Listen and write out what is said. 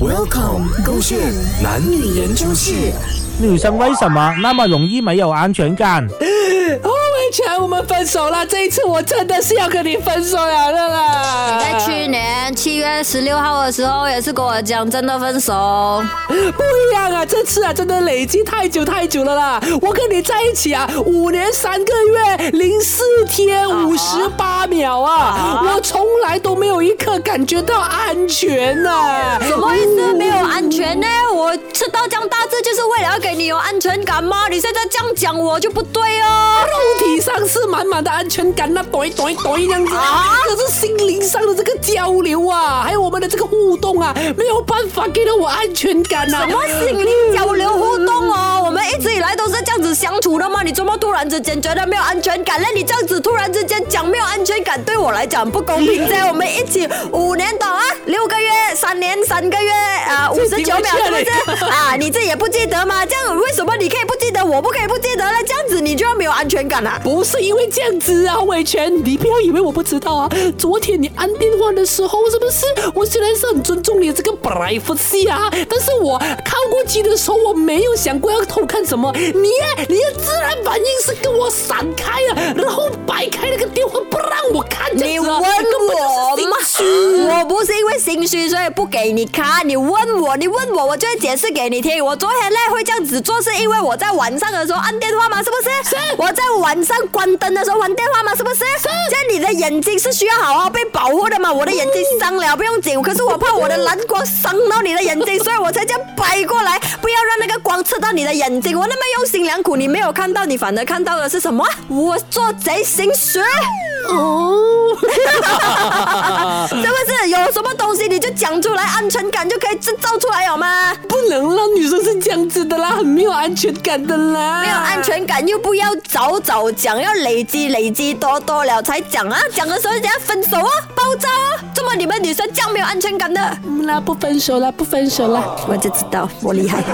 Welcome，勾选男女研究室。女生为什么那么容易没有安全感？哦，伟全，我们分手了。这一次我真的是要跟你分手了啦！在去年七月十六号的时候，也是跟我讲真的分手。不一样啊，这次啊，真的累积太久太久了啦。我跟你在一起啊，五年三个月零四天五十八秒啊，我从来都没有一刻感觉到安全呐。什么意思？没有吃到这样大字就是为了要给你有安全感吗？你现在这样讲我就不对哦。肉体上是满满的安全感，那短短短这样子啊，可是心灵上的这个交流啊，还有我们的这个互动啊，没有办法给到我安全感呐。什么心灵交流互动哦？我们一直以来都是这样子相处的吗？你怎么突然之间觉得没有安全感？那你这样子突然之间讲没有安全感，对我来讲不公平。在 我们一起五年多啊，六个月，三年三个月十九秒是不是？啊，你这也不记得吗？这样为什么你可以不记得，我不可以不记得呢？这样子你就要没有安全感啊？不是因为这样子啊，伟权，你不要以为我不知道啊。昨天你按电话的时候，是不是？我虽然是很尊重你这个 privacy 啊，但是我靠过去的时候，我没有想过要偷看什么。你，你的自然反应是跟我闪开了，然后摆开那个电话不让我看。你问心虚所以不给你看。你问我，你问我，我就会解释给你听。我昨天呢会这样子做，是因为我在晚上的时候按电话吗？是不是？是。我在晚上关灯的时候玩电话吗？是不是？是。你的眼睛是需要好好被保护的嘛？我的眼睛伤了不用紧，可是我怕我的蓝光伤到你的眼睛，所以我才这样摆过来，不要让那个光刺到你的眼睛。我那么用心良苦，你没有看到，你反而看到的是什么？我做贼心虚。哦，什么东西你就讲出来，安全感就可以制造出来，好吗？不能让女生是这样子的啦，很没有安全感的啦。没有安全感又不要早早讲，要累积累积多多了才讲啊！讲的时候人家分手啊，爆炸啊！怎么你们女生这样没有安全感的？啦不分手啦，不分手啦，我就知道我厉害。